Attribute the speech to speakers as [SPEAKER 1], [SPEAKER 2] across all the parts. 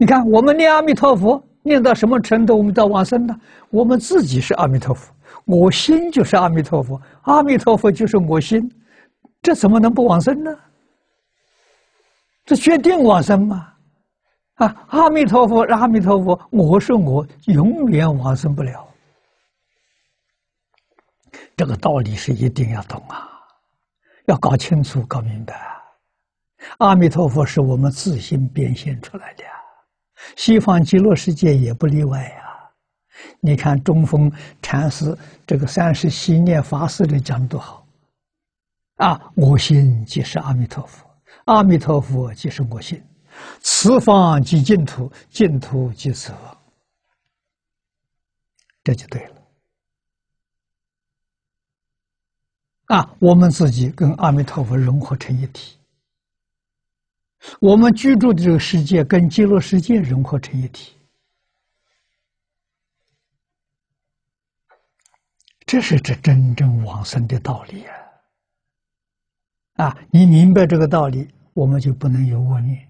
[SPEAKER 1] 你看，我们念阿弥陀佛念到什么程度，我们到往生呢？我们自己是阿弥陀佛，我心就是阿弥陀佛，阿弥陀佛就是我心，这怎么能不往生呢？这决定往生吗？啊，阿弥陀佛，阿弥陀佛，我是我，永远往生不了。这个道理是一定要懂啊，要搞清楚、搞明白。阿弥陀佛是我们自心变现出来的，西方极乐世界也不例外呀。你看中峰禅师这个三十七念法师的讲多好啊！我心即是阿弥陀佛，阿弥陀佛即是我心，此方即净土，净土即此方，这就对了。啊，我们自己跟阿弥陀佛融合成一体。我们居住的这个世界跟极乐世界融合成一体，这是这真正往生的道理啊！啊，你明白这个道理，我们就不能有恶念，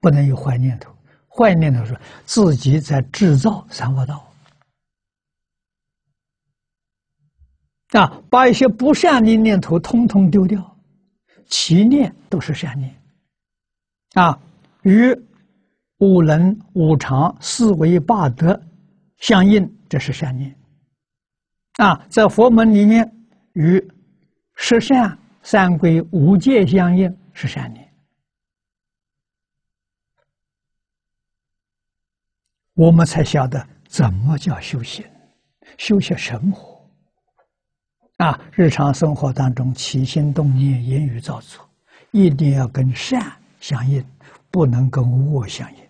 [SPEAKER 1] 不能有坏念头。坏念头是自己在制造三恶道啊，把一些不善的念头通通丢掉，其念都是善念。啊，与五能、五常、四维、八德相应，这是善念。啊，在佛门里面，与十善、三规、五戒相应，是善念。我们才晓得怎么叫修行，修些生活。啊，日常生活当中起心动念、言语造作，一定要跟善。相应，不能跟物相应。